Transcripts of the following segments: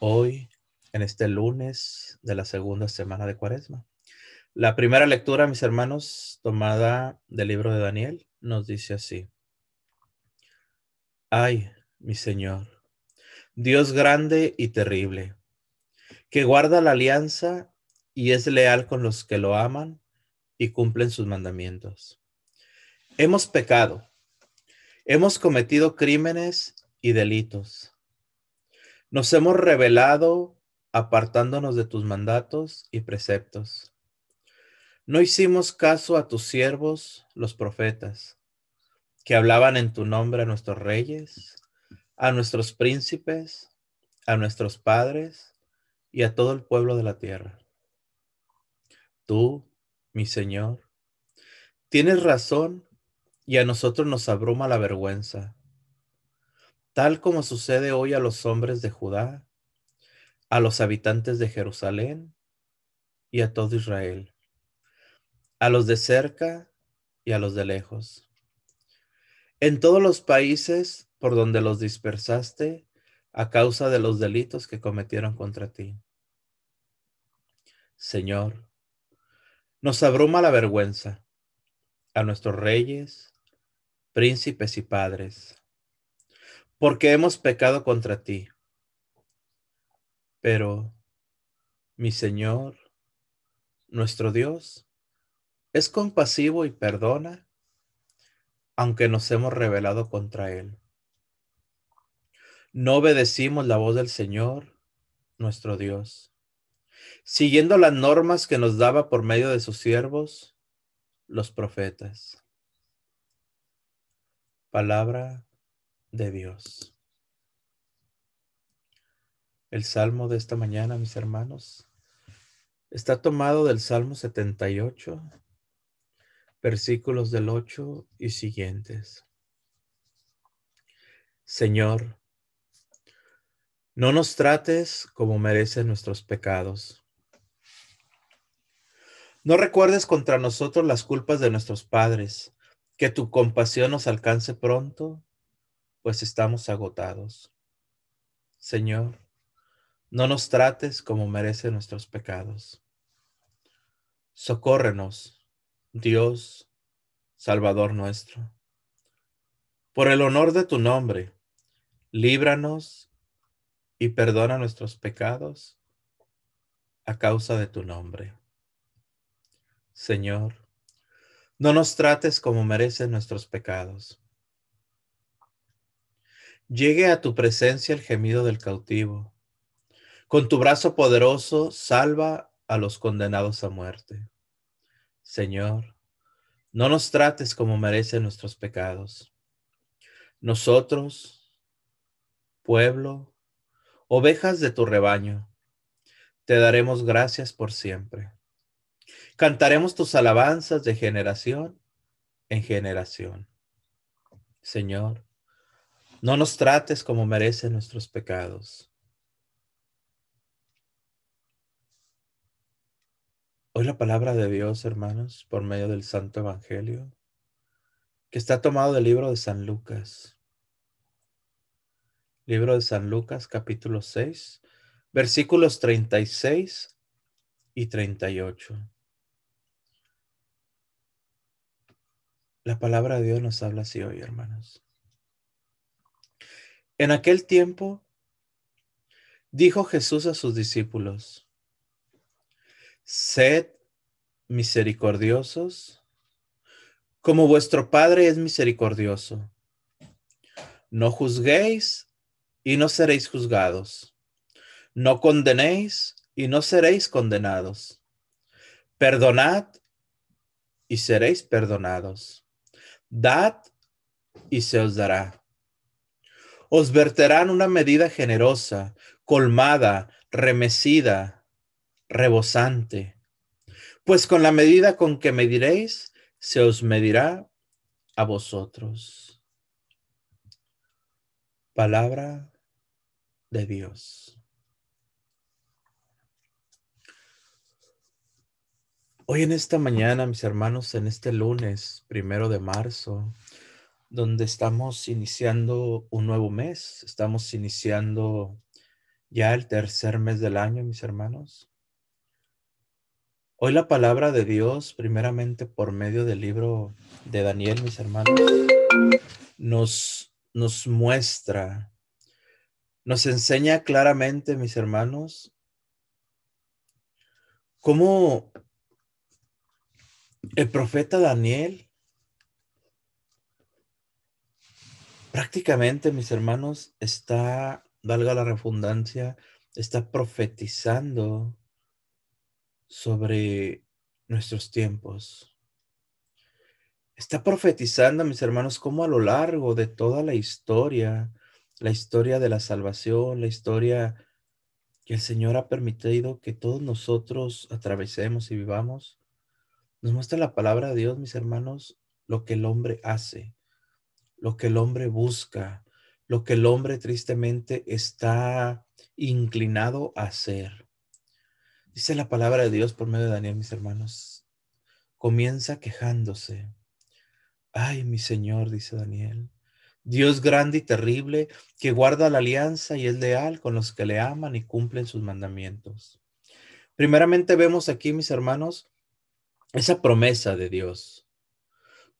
hoy en este lunes de la segunda semana de Cuaresma. La primera lectura, mis hermanos, tomada del libro de Daniel, nos dice así. Ay, mi Señor, Dios grande y terrible, que guarda la alianza y es leal con los que lo aman y cumplen sus mandamientos. Hemos pecado, hemos cometido crímenes y delitos nos hemos revelado apartándonos de tus mandatos y preceptos. No hicimos caso a tus siervos, los profetas, que hablaban en tu nombre a nuestros reyes, a nuestros príncipes, a nuestros padres y a todo el pueblo de la tierra. Tú, mi Señor, tienes razón y a nosotros nos abruma la vergüenza tal como sucede hoy a los hombres de Judá, a los habitantes de Jerusalén y a todo Israel, a los de cerca y a los de lejos. En todos los países por donde los dispersaste a causa de los delitos que cometieron contra ti. Señor, nos abruma la vergüenza a nuestros reyes, príncipes y padres porque hemos pecado contra ti. Pero, mi Señor, nuestro Dios, es compasivo y perdona, aunque nos hemos rebelado contra Él. No obedecimos la voz del Señor, nuestro Dios, siguiendo las normas que nos daba por medio de sus siervos, los profetas. Palabra de Dios. El salmo de esta mañana, mis hermanos, está tomado del Salmo 78, versículos del 8 y siguientes. Señor, no nos trates como merecen nuestros pecados. No recuerdes contra nosotros las culpas de nuestros padres, que tu compasión nos alcance pronto pues estamos agotados. Señor, no nos trates como merecen nuestros pecados. Socórrenos, Dios, Salvador nuestro. Por el honor de tu nombre, líbranos y perdona nuestros pecados a causa de tu nombre. Señor, no nos trates como merecen nuestros pecados Llegue a tu presencia el gemido del cautivo. Con tu brazo poderoso, salva a los condenados a muerte. Señor, no nos trates como merecen nuestros pecados. Nosotros, pueblo, ovejas de tu rebaño, te daremos gracias por siempre. Cantaremos tus alabanzas de generación en generación. Señor, no nos trates como merecen nuestros pecados. Hoy la palabra de Dios, hermanos, por medio del Santo Evangelio, que está tomado del libro de San Lucas. Libro de San Lucas, capítulo 6, versículos 36 y 38. La palabra de Dios nos habla así hoy, hermanos. En aquel tiempo, dijo Jesús a sus discípulos, sed misericordiosos, como vuestro Padre es misericordioso. No juzguéis y no seréis juzgados. No condenéis y no seréis condenados. Perdonad y seréis perdonados. Dad y se os dará os verterán una medida generosa, colmada, remecida, rebosante. Pues con la medida con que mediréis, se os medirá a vosotros. Palabra de Dios. Hoy en esta mañana, mis hermanos, en este lunes primero de marzo, donde estamos iniciando un nuevo mes, estamos iniciando ya el tercer mes del año, mis hermanos. Hoy la palabra de Dios, primeramente por medio del libro de Daniel, mis hermanos, nos, nos muestra, nos enseña claramente, mis hermanos, cómo el profeta Daniel prácticamente, mis hermanos, está, valga la refundancia, está profetizando sobre nuestros tiempos. Está profetizando, mis hermanos, cómo a lo largo de toda la historia, la historia de la salvación, la historia que el Señor ha permitido que todos nosotros atravesemos y vivamos, nos muestra la palabra de Dios, mis hermanos, lo que el hombre hace, lo que el hombre busca, lo que el hombre tristemente está inclinado a hacer. Dice la palabra de Dios por medio de Daniel, mis hermanos. Comienza quejándose. Ay, mi Señor, dice Daniel. Dios grande y terrible, que guarda la alianza y es leal con los que le aman y cumplen sus mandamientos. Primeramente vemos aquí, mis hermanos, esa promesa de Dios.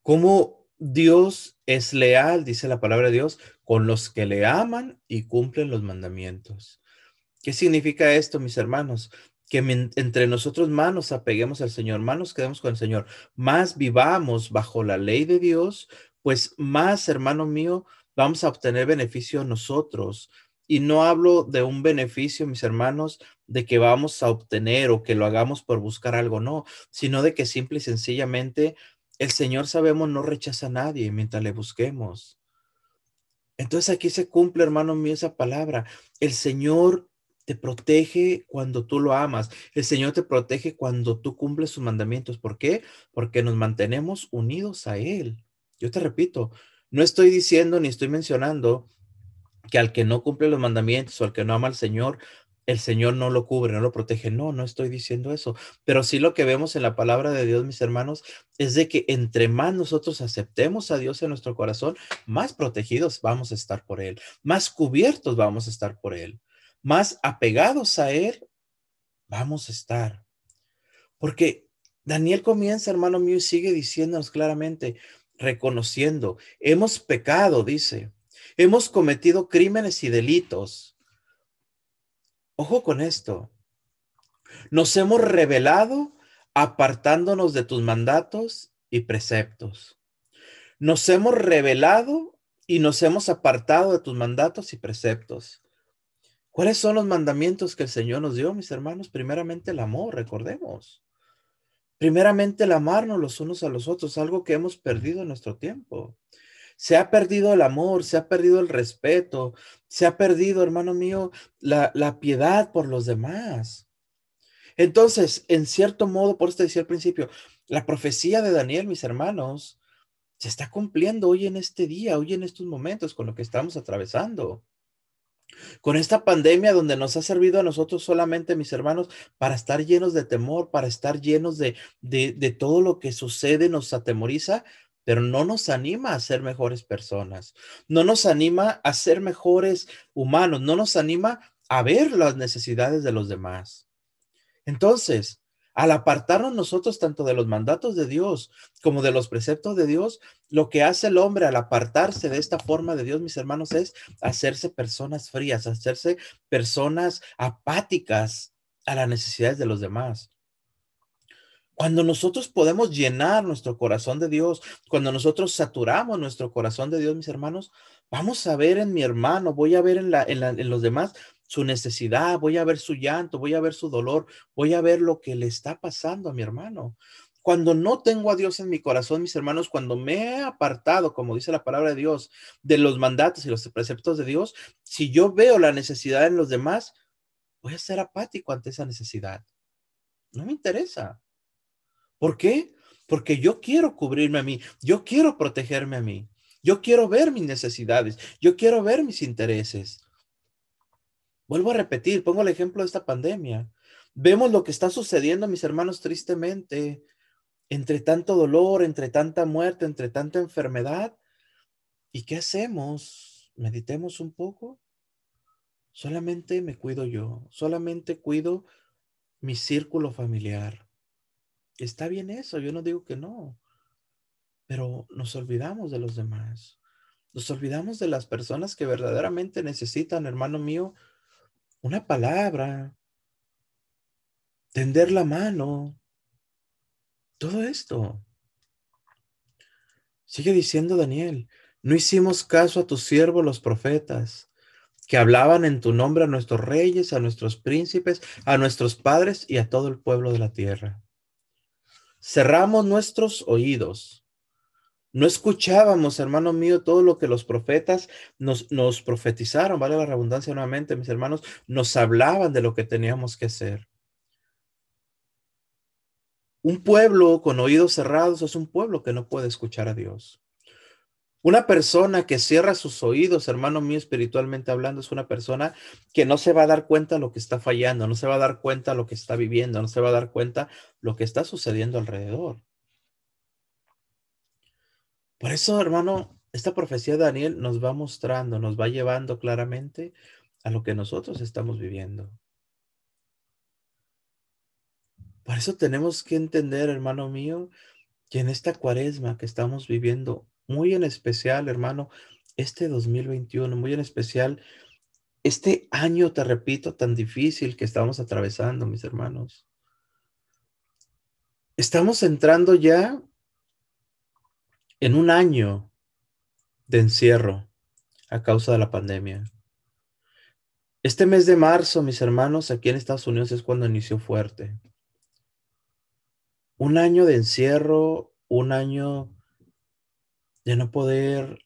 Cómo Dios es leal, dice la palabra de Dios, con los que le aman y cumplen los mandamientos. ¿Qué significa esto, mis hermanos? Que entre nosotros más nos apeguemos al Señor, más nos quedemos con el Señor, más vivamos bajo la ley de Dios, pues más, hermano mío, vamos a obtener beneficio nosotros. Y no hablo de un beneficio, mis hermanos, de que vamos a obtener o que lo hagamos por buscar algo, no, sino de que simple y sencillamente el Señor sabemos no rechaza a nadie mientras le busquemos. Entonces aquí se cumple, hermano mío, esa palabra. El Señor te protege cuando tú lo amas. El Señor te protege cuando tú cumples sus mandamientos. ¿Por qué? Porque nos mantenemos unidos a Él. Yo te repito, no estoy diciendo ni estoy mencionando que al que no cumple los mandamientos o al que no ama al Señor, el Señor no lo cubre, no lo protege. No, no estoy diciendo eso. Pero sí lo que vemos en la palabra de Dios, mis hermanos, es de que entre más nosotros aceptemos a Dios en nuestro corazón, más protegidos vamos a estar por Él, más cubiertos vamos a estar por Él, más apegados a Él vamos a estar. Porque Daniel comienza, hermano mío, y sigue diciéndonos claramente, reconociendo, hemos pecado, dice, hemos cometido crímenes y delitos Ojo con esto. Nos hemos revelado apartándonos de tus mandatos y preceptos. Nos hemos revelado y nos hemos apartado de tus mandatos y preceptos. ¿Cuáles son los mandamientos que el Señor nos dio, mis hermanos? Primeramente el amor, recordemos. Primeramente el amarnos los unos a los otros, algo que hemos perdido en nuestro tiempo. Se ha perdido el amor, se ha perdido el respeto, se ha perdido, hermano mío, la, piedad por los demás. Entonces, en cierto modo, por esto decía al principio, la profecía de Daniel, mis hermanos, se está cumpliendo hoy en este día, hoy en estos momentos, con lo que estamos atravesando. Con esta pandemia donde nos ha servido a nosotros solamente, mis hermanos, para estar llenos de temor, para estar llenos de, de, de todo lo que sucede, nos atemoriza, pero no nos anima a ser mejores personas, no nos anima a ser mejores humanos, no nos anima a ver las necesidades de los demás. Entonces, al apartarnos nosotros tanto de los mandatos de Dios como de los preceptos de Dios, lo que hace el hombre al apartarse de esta forma de Dios, mis hermanos, es hacerse personas frías, hacerse personas apáticas a las necesidades de los demás. Cuando nosotros podemos llenar nuestro corazón de Dios, cuando nosotros saturamos nuestro corazón de Dios, mis hermanos, vamos a ver en mi hermano, voy a ver en, los demás su necesidad, voy a ver su llanto, voy a ver su dolor, voy a ver lo que le está pasando a mi hermano. Cuando no tengo a Dios en mi corazón, mis hermanos, cuando me he apartado, como dice la palabra de Dios, de los mandatos y los preceptos de Dios, si yo veo la necesidad en los demás, voy a ser apático ante esa necesidad. No me interesa. ¿Por qué? Porque yo quiero cubrirme a mí, yo quiero protegerme a mí, yo quiero ver mis necesidades, yo quiero ver mis intereses. Vuelvo a repetir, pongo el ejemplo de esta pandemia. Vemos lo que está sucediendo, mis hermanos, tristemente, entre tanto dolor, entre tanta muerte, entre tanta enfermedad. ¿Y qué hacemos? Meditemos un poco. Solamente me cuido yo, solamente cuido mi círculo familiar. Está bien eso, yo no digo que no, pero nos olvidamos de los demás. Nos olvidamos de las personas que verdaderamente necesitan, hermano mío, una palabra, tender la mano, todo esto. Sigue diciendo Daniel, no hicimos caso a tus siervos los profetas, que hablaban en tu nombre a nuestros reyes, a nuestros príncipes, a nuestros padres y a todo el pueblo de la tierra. Cerramos nuestros oídos. No escuchábamos, hermano mío, todo lo que los profetas nos, nos profetizaron, vale la redundancia nuevamente, mis hermanos, nos hablaban de lo que teníamos que hacer. Un pueblo con oídos cerrados es un pueblo que no puede escuchar a Dios. Una persona que cierra sus oídos, hermano mío, espiritualmente hablando, es una persona que no se va a dar cuenta lo que está fallando, no se va a dar cuenta lo que está viviendo, no se va a dar cuenta lo que está sucediendo alrededor. Por eso, hermano, esta profecía de Daniel nos va mostrando, nos va llevando claramente a lo que nosotros estamos viviendo. Por eso tenemos que entender, hermano mío, que en esta cuaresma que estamos viviendo, muy en especial, hermano, este 2021, muy en especial, este año, te repito, tan difícil que estamos atravesando, mis hermanos. Estamos entrando ya en un año de encierro a causa de la pandemia. Este mes de marzo, mis hermanos, aquí en Estados Unidos es cuando inició fuerte un año de encierro, un año de no poder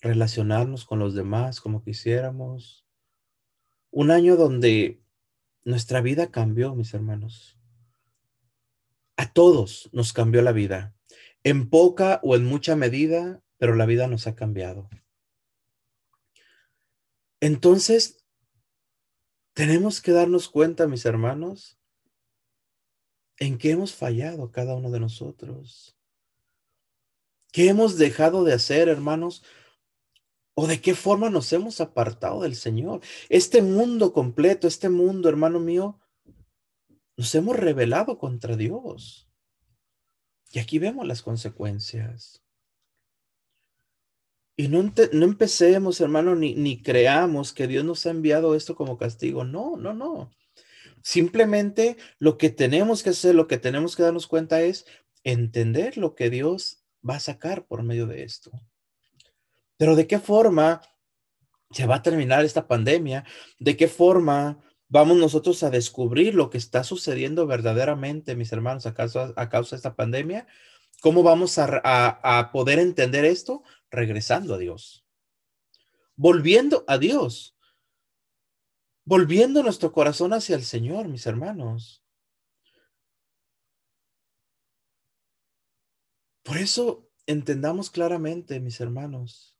relacionarnos con los demás como quisiéramos, un año donde nuestra vida cambió, mis hermanos. A todos nos cambió la vida, en poca o en mucha medida, pero la vida nos ha cambiado. Entonces, tenemos que darnos cuenta, mis hermanos, en qué hemos fallado cada uno de nosotros. ¿Qué hemos dejado de hacer, hermanos? ¿O de qué forma nos hemos apartado del Señor? Este mundo completo, este mundo, hermano mío, nos hemos rebelado contra Dios. Y aquí vemos las consecuencias. Y no, no empecemos, hermano, ni, ni creamos que Dios nos ha enviado esto como castigo. No, no, no. Simplemente lo que tenemos que hacer, lo que tenemos que darnos cuenta es entender lo que Dios va a sacar por medio de esto. Pero de qué forma se va a terminar esta pandemia, de qué forma vamos nosotros a descubrir lo que está sucediendo verdaderamente, mis hermanos, a causa, de esta pandemia. ¿Cómo vamos a poder entender esto? Regresando a Dios, volviendo a Dios volviendo nuestro corazón hacia el Señor, mis hermanos. Por eso entendamos claramente, mis hermanos.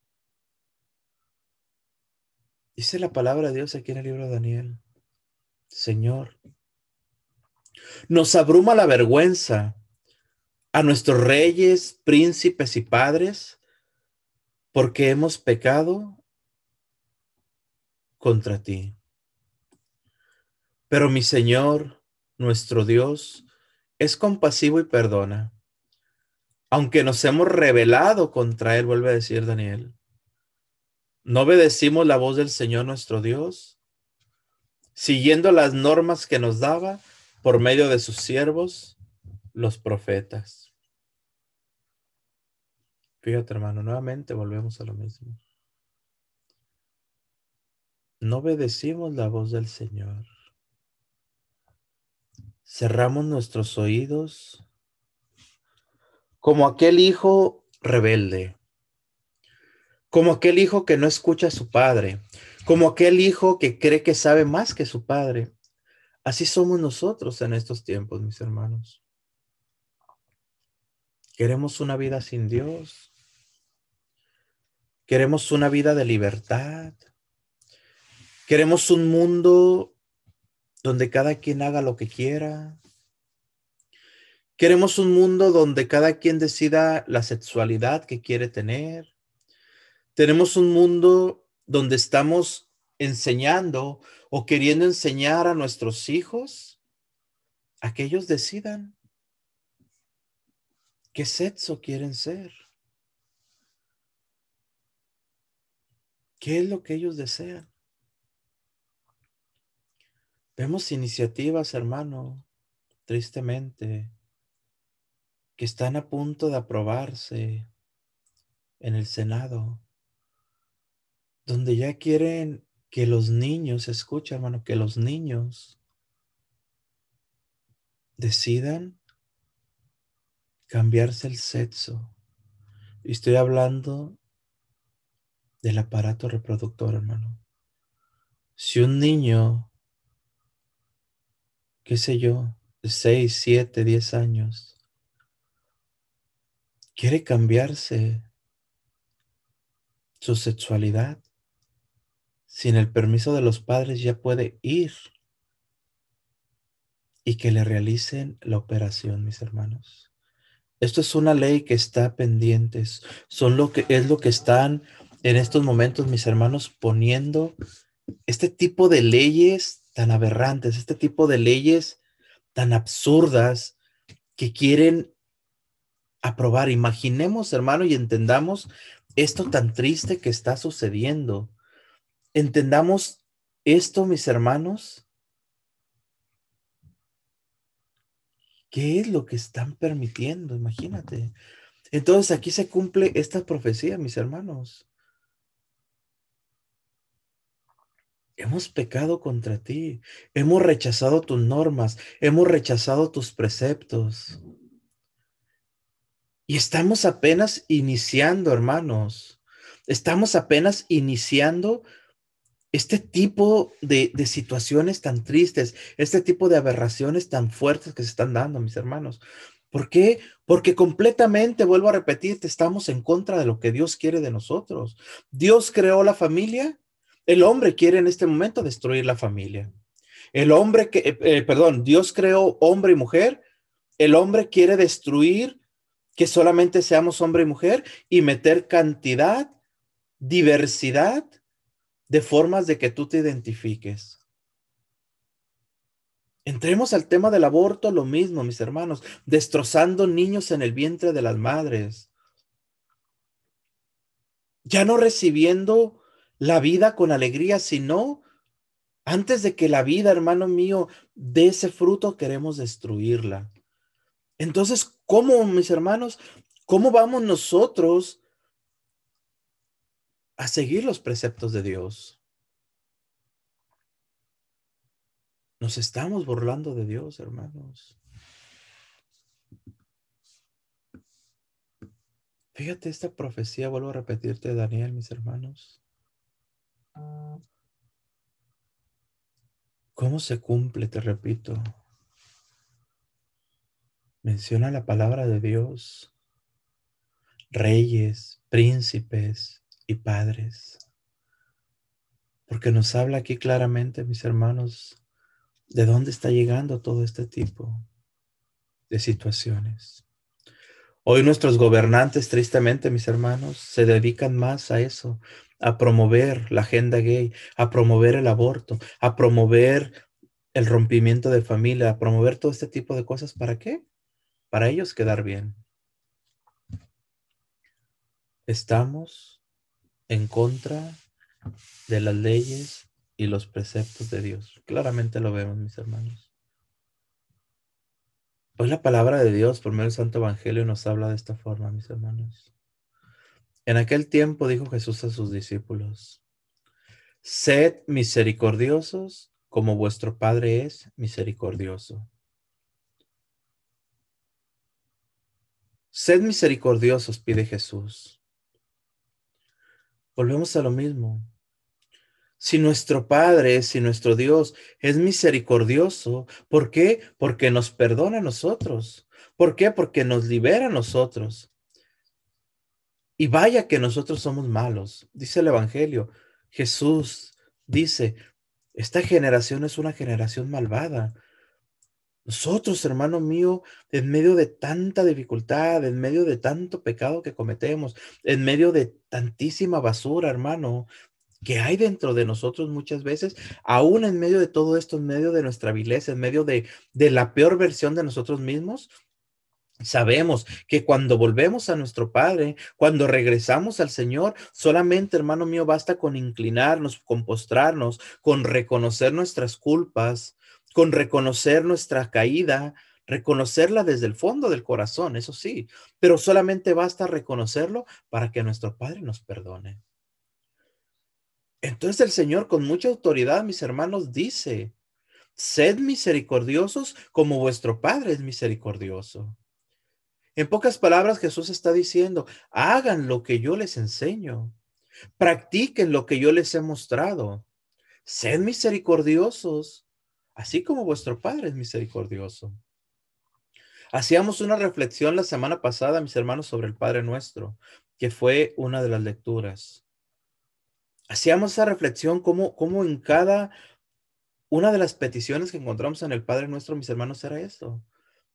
Dice la palabra de Dios aquí en el libro de Daniel. Señor, nos abruma la vergüenza a nuestros reyes, príncipes y padres porque hemos pecado contra ti. Pero mi Señor, nuestro Dios, es compasivo y perdona. Aunque nos hemos rebelado contra Él, vuelve a decir Daniel. ¿No obedecimos la voz del Señor nuestro Dios? Siguiendo las normas que nos daba por medio de sus siervos, los profetas. Fíjate, hermano, nuevamente volvemos a lo mismo. No obedecimos la voz del Señor cerramos nuestros oídos como aquel hijo rebelde, como aquel hijo que no escucha a su padre, como aquel hijo que cree que sabe más que su padre. Así somos nosotros en estos tiempos, mis hermanos. Queremos una vida sin Dios. Queremos una vida de libertad. Queremos un mundo donde cada quien haga lo que quiera. Queremos un mundo donde cada quien decida la sexualidad que quiere tener, Tenemos un mundo donde estamos enseñando o queriendo enseñar a nuestros hijos a que ellos decidan qué sexo quieren ser. ¿Qué es lo que ellos desean? Vemos iniciativas, hermano, tristemente, que están a punto de aprobarse en el Senado, donde ya quieren que los niños, escucha hermano, que los niños decidan cambiarse el sexo. Y estoy hablando del aparato reproductor, hermano. Si un niño, qué sé yo, de 6, 7, 10 años, quiere cambiarse su sexualidad, sin el permiso de los padres ya puede ir. Y que le realicen la operación, mis hermanos. Esto es una ley que está pendiente, son lo que es lo que están en estos momentos mis hermanos poniendo este tipo de leyes tan aberrantes, este tipo de leyes tan absurdas que quieren aprobar. Imaginemos, hermano, y entendamos esto tan triste que está sucediendo. Entendamos esto, mis hermanos. ¿Qué es lo que están permitiendo? Imagínate. Entonces aquí se cumple esta profecía, mis hermanos. Hemos pecado contra ti, hemos rechazado tus normas, hemos rechazado tus preceptos. Y estamos apenas iniciando, hermanos. Estamos apenas iniciando este tipo de, situaciones tan tristes, este tipo de aberraciones tan fuertes que se están dando, mis hermanos. ¿Por qué? Porque completamente, vuelvo a repetirte, estamos en contra de lo que Dios quiere de nosotros. Dios creó la familia el hombre quiere en este momento destruir la familia. El hombre que, eh, eh, perdón, Dios creó hombre y mujer. El hombre quiere destruir que solamente seamos hombre y mujer y meter cantidad, diversidad de formas de que tú te identifiques. Entremos al tema del aborto, lo mismo, mis hermanos, destrozando niños en el vientre de las madres. Ya no recibiendo la vida con alegría, sino antes de que la vida, hermano mío, dé ese fruto, queremos destruirla. Entonces, ¿cómo, mis hermanos? ¿Cómo vamos nosotros a seguir los preceptos de Dios? Nos estamos burlando de Dios, hermanos. Fíjate esta profecía, vuelvo a repetirte, Daniel, mis hermanos. ¿Cómo se cumple? Te repito. Menciona la palabra de Dios, reyes, príncipes y padres. Porque nos habla aquí claramente, mis hermanos, de dónde está llegando todo este tipo de situaciones. Hoy nuestros gobernantes, tristemente, mis hermanos, se dedican más a eso, a promover la agenda gay, a promover el aborto, a promover el rompimiento de familia, a promover todo este tipo de cosas. ¿Para qué? Para ellos quedar bien. Estamos en contra de las leyes y los preceptos de Dios. Claramente lo vemos, mis hermanos. Hoy la palabra de Dios por medio del Santo Evangelio nos habla de esta forma, mis hermanos. En aquel tiempo dijo Jesús a sus discípulos, sed misericordiosos como vuestro Padre es misericordioso. Sed misericordiosos, pide Jesús. Volvemos a lo mismo. Si nuestro Padre, si nuestro Dios es misericordioso, ¿por qué? Porque nos perdona a nosotros. ¿Por qué? Porque nos libera a nosotros. Y vaya que nosotros somos malos. Dice el Evangelio. Jesús dice, esta generación es una generación malvada. Nosotros, hermano mío, en medio de tanta dificultad, en medio de tanto pecado que cometemos, en medio de tantísima basura, hermano, que hay dentro de nosotros muchas veces, aún en medio de todo esto, en medio de nuestra vileza, en medio de, de la peor versión de nosotros mismos, Sabemos que cuando volvemos a nuestro Padre, cuando regresamos al Señor, solamente, hermano mío, basta con inclinarnos, con postrarnos, con reconocer nuestras culpas, con reconocer nuestra caída, reconocerla desde el fondo del corazón, eso sí, pero solamente basta reconocerlo para que nuestro Padre nos perdone. Entonces el Señor con mucha autoridad, mis hermanos, dice, sed misericordiosos como vuestro Padre es misericordioso. En pocas palabras, Jesús está diciendo, hagan lo que yo les enseño, practiquen lo que yo les he mostrado, sed misericordiosos, así como vuestro Padre es misericordioso. Hacíamos una reflexión la semana pasada, mis hermanos, sobre el Padre Nuestro, que fue una de las lecturas. Hacíamos esa reflexión como, como en cada una de las peticiones que encontramos en el Padre Nuestro, mis hermanos, era esto.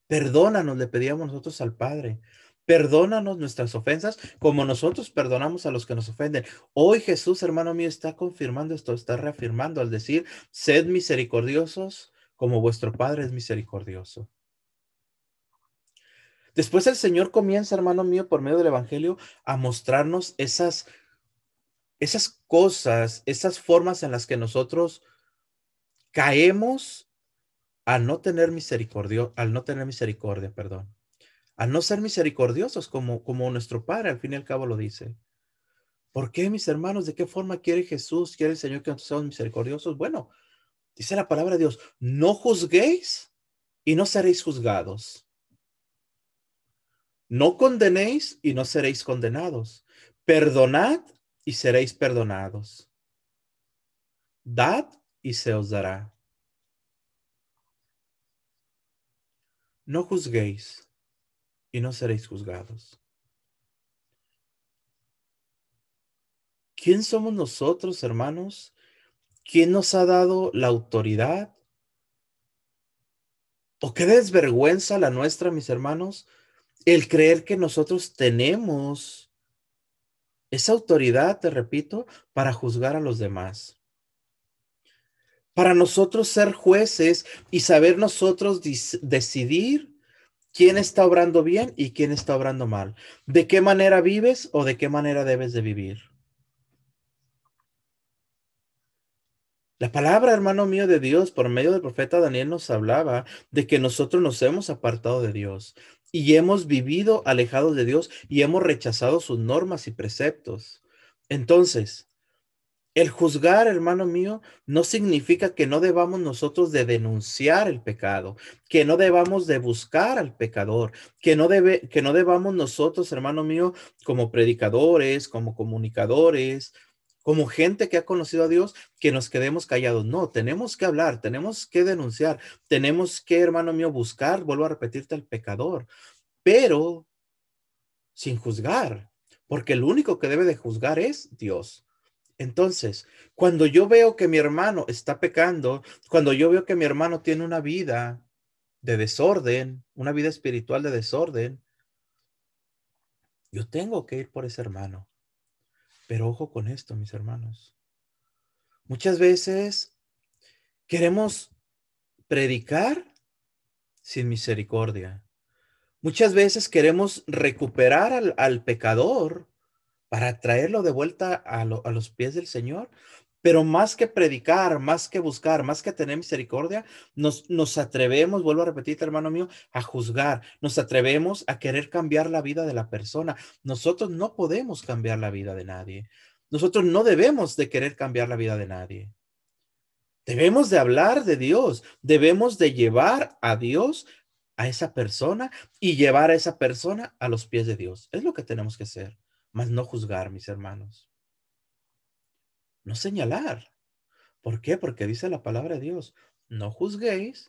Perdónanos, le pedíamos nosotros al Padre. Perdónanos nuestras ofensas como nosotros perdonamos a los que nos ofenden. Hoy Jesús, hermano mío, está confirmando esto, está reafirmando al decir, sed misericordiosos como vuestro Padre es misericordioso. Después el Señor comienza, hermano mío, por medio del Evangelio, a mostrarnos esas, esas cosas, esas formas en las que nosotros caemos al no tener misericordia, al no tener misericordia, perdón, al no ser misericordiosos como, como nuestro Padre al fin y al cabo lo dice. ¿Por qué, mis hermanos? ¿De qué forma quiere Jesús, quiere el Señor que nosotros seamos misericordiosos? Bueno, dice la palabra de Dios, no juzguéis y no seréis juzgados. No condenéis y no seréis condenados. Perdonad y seréis perdonados. Dad y se os dará. No juzguéis y no seréis juzgados. ¿Quién somos nosotros, hermanos? ¿Quién nos ha dado la autoridad? ¿O qué desvergüenza la nuestra, mis hermanos? El creer que nosotros tenemos esa autoridad, te repito, para juzgar a los demás para nosotros ser jueces y saber nosotros decidir quién está obrando bien y quién está obrando mal, de qué manera vives o de qué manera debes de vivir. La palabra, hermano mío, de Dios, por medio del profeta Daniel, nos hablaba de que nosotros nos hemos apartado de Dios y hemos vivido alejados de Dios y hemos rechazado sus normas y preceptos. Entonces, el juzgar, hermano mío, no significa que no debamos nosotros de denunciar el pecado, que no debamos de buscar al pecador, que no debe, que no debamos nosotros, hermano mío, como predicadores, como comunicadores, como gente que ha conocido a Dios, que nos quedemos callados. No, tenemos que hablar, tenemos que denunciar, tenemos que, hermano mío, buscar, vuelvo a repetirte, al pecador, pero sin juzgar, porque el único que debe de juzgar es Dios. Entonces, cuando yo veo que mi hermano está pecando, cuando yo veo que mi hermano tiene una vida de desorden, una vida espiritual de desorden, yo tengo que ir por ese hermano. Pero ojo con esto, mis hermanos. Muchas veces queremos predicar sin misericordia. Muchas veces queremos recuperar al, al pecador para traerlo de vuelta a, los pies del Señor. Pero más que predicar, más que buscar, más que tener misericordia, nos, nos atrevemos, vuelvo a repetir, hermano mío, a juzgar, nos atrevemos a querer cambiar la vida de la persona. Nosotros no podemos cambiar la vida de nadie. Nosotros no debemos de querer cambiar la vida de nadie. Debemos de hablar de Dios, debemos de llevar a Dios a esa persona y llevar a esa persona a los pies de Dios. Es lo que tenemos que hacer mas no juzgar, mis hermanos. No señalar. ¿Por qué? Porque dice la palabra de Dios, no juzguéis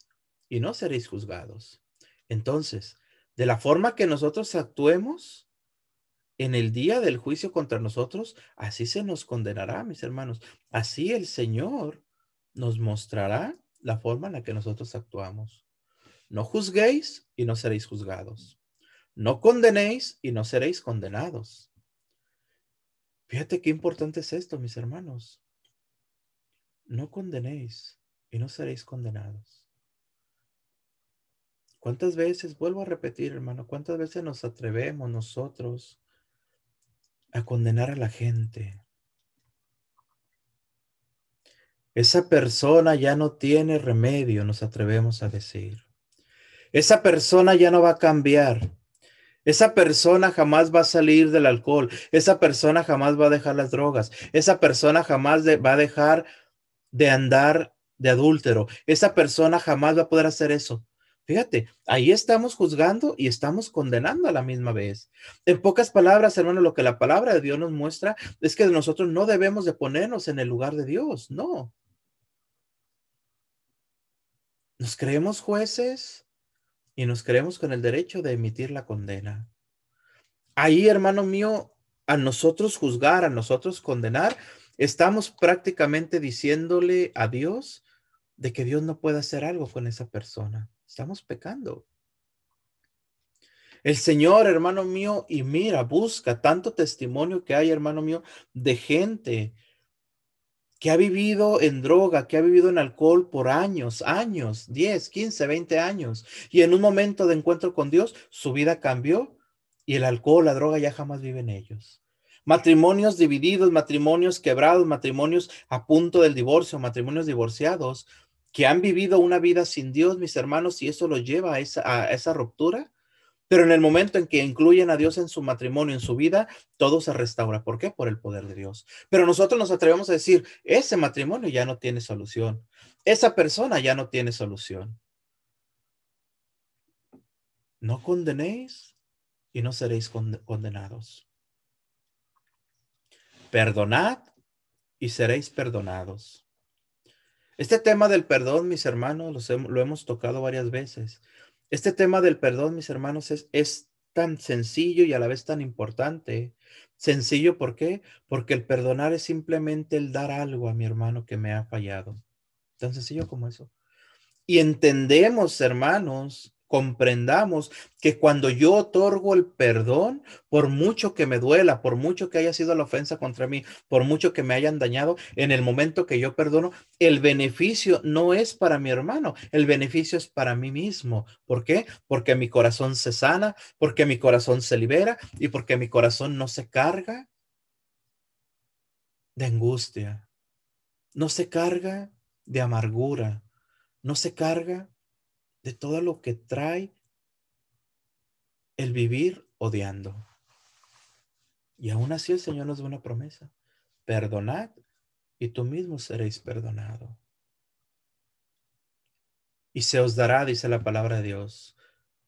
y no seréis juzgados. Entonces, de la forma que nosotros actuemos en el día del juicio contra nosotros, así se nos condenará, mis hermanos. Así el Señor nos mostrará la forma en la que nosotros actuamos. No juzguéis y no seréis juzgados. No condenéis y no seréis condenados. Fíjate qué importante es esto, mis hermanos. No condenéis y no seréis condenados. ¿Cuántas veces, vuelvo a repetir, hermano, cuántas veces nos atrevemos nosotros a condenar a la gente? Esa persona ya no tiene remedio, nos atrevemos a decir. Esa persona ya no va a cambiar. Esa persona jamás va a salir del alcohol. Esa persona jamás va a dejar las drogas. Esa persona jamás va a dejar de andar de adúltero. Esa persona jamás va a poder hacer eso. Fíjate, ahí estamos juzgando y estamos condenando a la misma vez. En pocas palabras, hermano, lo que la palabra de Dios nos muestra es que nosotros no debemos de ponernos en el lugar de Dios, no. Nos creemos jueces y nos creemos con el derecho de emitir la condena. Ahí, hermano mío, a nosotros juzgar, a nosotros condenar, estamos prácticamente diciéndole a Dios de que Dios no puede hacer algo con esa persona. Estamos pecando. El Señor, hermano mío, y mira, busca tanto testimonio que hay, hermano mío, de gente que ha vivido en droga, que ha vivido en alcohol por años, años, 10, 15, 20 años, y en un momento de encuentro con Dios, su vida cambió y el alcohol, la droga ya jamás vive en ellos. Matrimonios divididos, matrimonios quebrados, matrimonios a punto del divorcio, matrimonios divorciados, que han vivido una vida sin Dios, mis hermanos, y eso los lleva a esa, a esa ruptura, pero en el momento en que incluyen a Dios en su matrimonio, en su vida, todo se restaura. ¿Por qué? Por el poder de Dios. Pero nosotros nos atrevemos a decir, ese matrimonio ya no tiene solución. Esa persona ya no tiene solución. No condenéis y no seréis condenados. Perdonad y seréis perdonados. Este tema del perdón, mis hermanos, lo hemos tocado varias veces. Este tema del perdón, mis hermanos, es, es tan sencillo y a la vez tan importante. Sencillo, ¿por qué? Porque el perdonar es simplemente el dar algo a mi hermano que me ha fallado. Tan sencillo como eso. Y entendemos, hermanos, comprendamos que cuando yo otorgo el perdón, por mucho que me duela, por mucho que haya sido la ofensa contra mí, por mucho que me hayan dañado, en el momento que yo perdono, el beneficio no es para mi hermano, el beneficio es para mí mismo. ¿Por qué? Porque mi corazón se sana, porque mi corazón se libera y porque mi corazón no se carga de angustia, no se carga de amargura, no se carga de todo lo que trae el vivir odiando. Y aún así el Señor nos da una promesa. Perdonad y tú mismo seréis perdonado. Y se os dará, dice la palabra de Dios,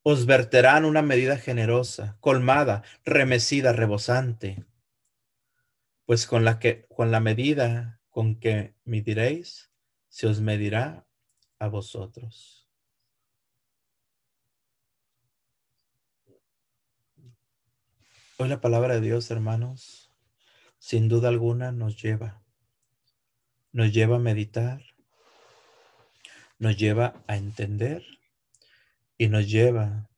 os verterán una medida generosa, colmada, remecida, rebosante. Pues con la que con la medida con que midiréis, se os medirá a vosotros. Hoy la palabra de Dios, hermanos, sin duda alguna nos lleva, nos lleva a meditar, nos lleva a entender y nos lleva,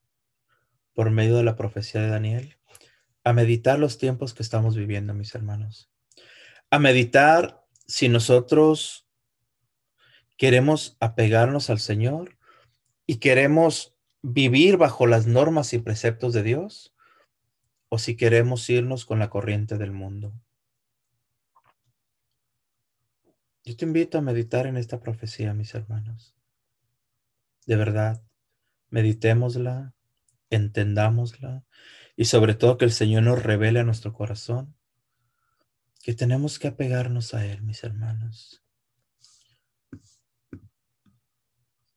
por medio de la profecía de Daniel, a meditar los tiempos que estamos viviendo, mis hermanos. A meditar si nosotros queremos apegarnos al Señor y queremos vivir bajo las normas y preceptos de Dios o si queremos irnos con la corriente del mundo. Yo te invito a meditar en esta profecía, mis hermanos. De verdad, meditémosla, entendámosla y sobre todo que el Señor nos revele a nuestro corazón que tenemos que apegarnos a Él, mis hermanos.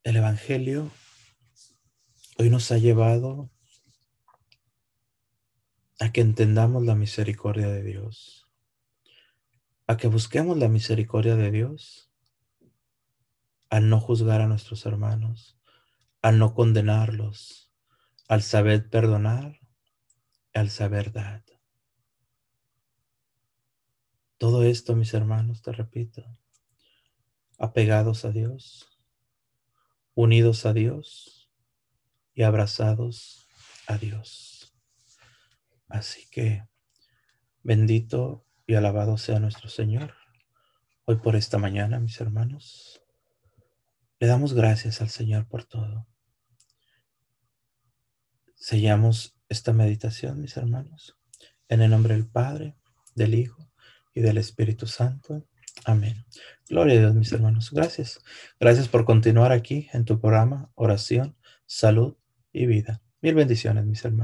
El Evangelio hoy nos ha llevado a que entendamos la misericordia de Dios, a que busquemos la misericordia de Dios, al no juzgar a nuestros hermanos, al no condenarlos, al saber perdonar, al saber dar. Todo esto, mis hermanos, te repito, apegados a Dios, unidos a Dios, y abrazados a Dios. Así que bendito y alabado sea nuestro Señor hoy por esta mañana, mis hermanos. Le damos gracias al Señor por todo. Sellamos esta meditación, mis hermanos, en el nombre del Padre, del Hijo y del Espíritu Santo. Amén. Gloria a Dios, mis hermanos. Gracias. Gracias por continuar aquí en tu programa Oración, Salud y Vida. Mil bendiciones, mis hermanos.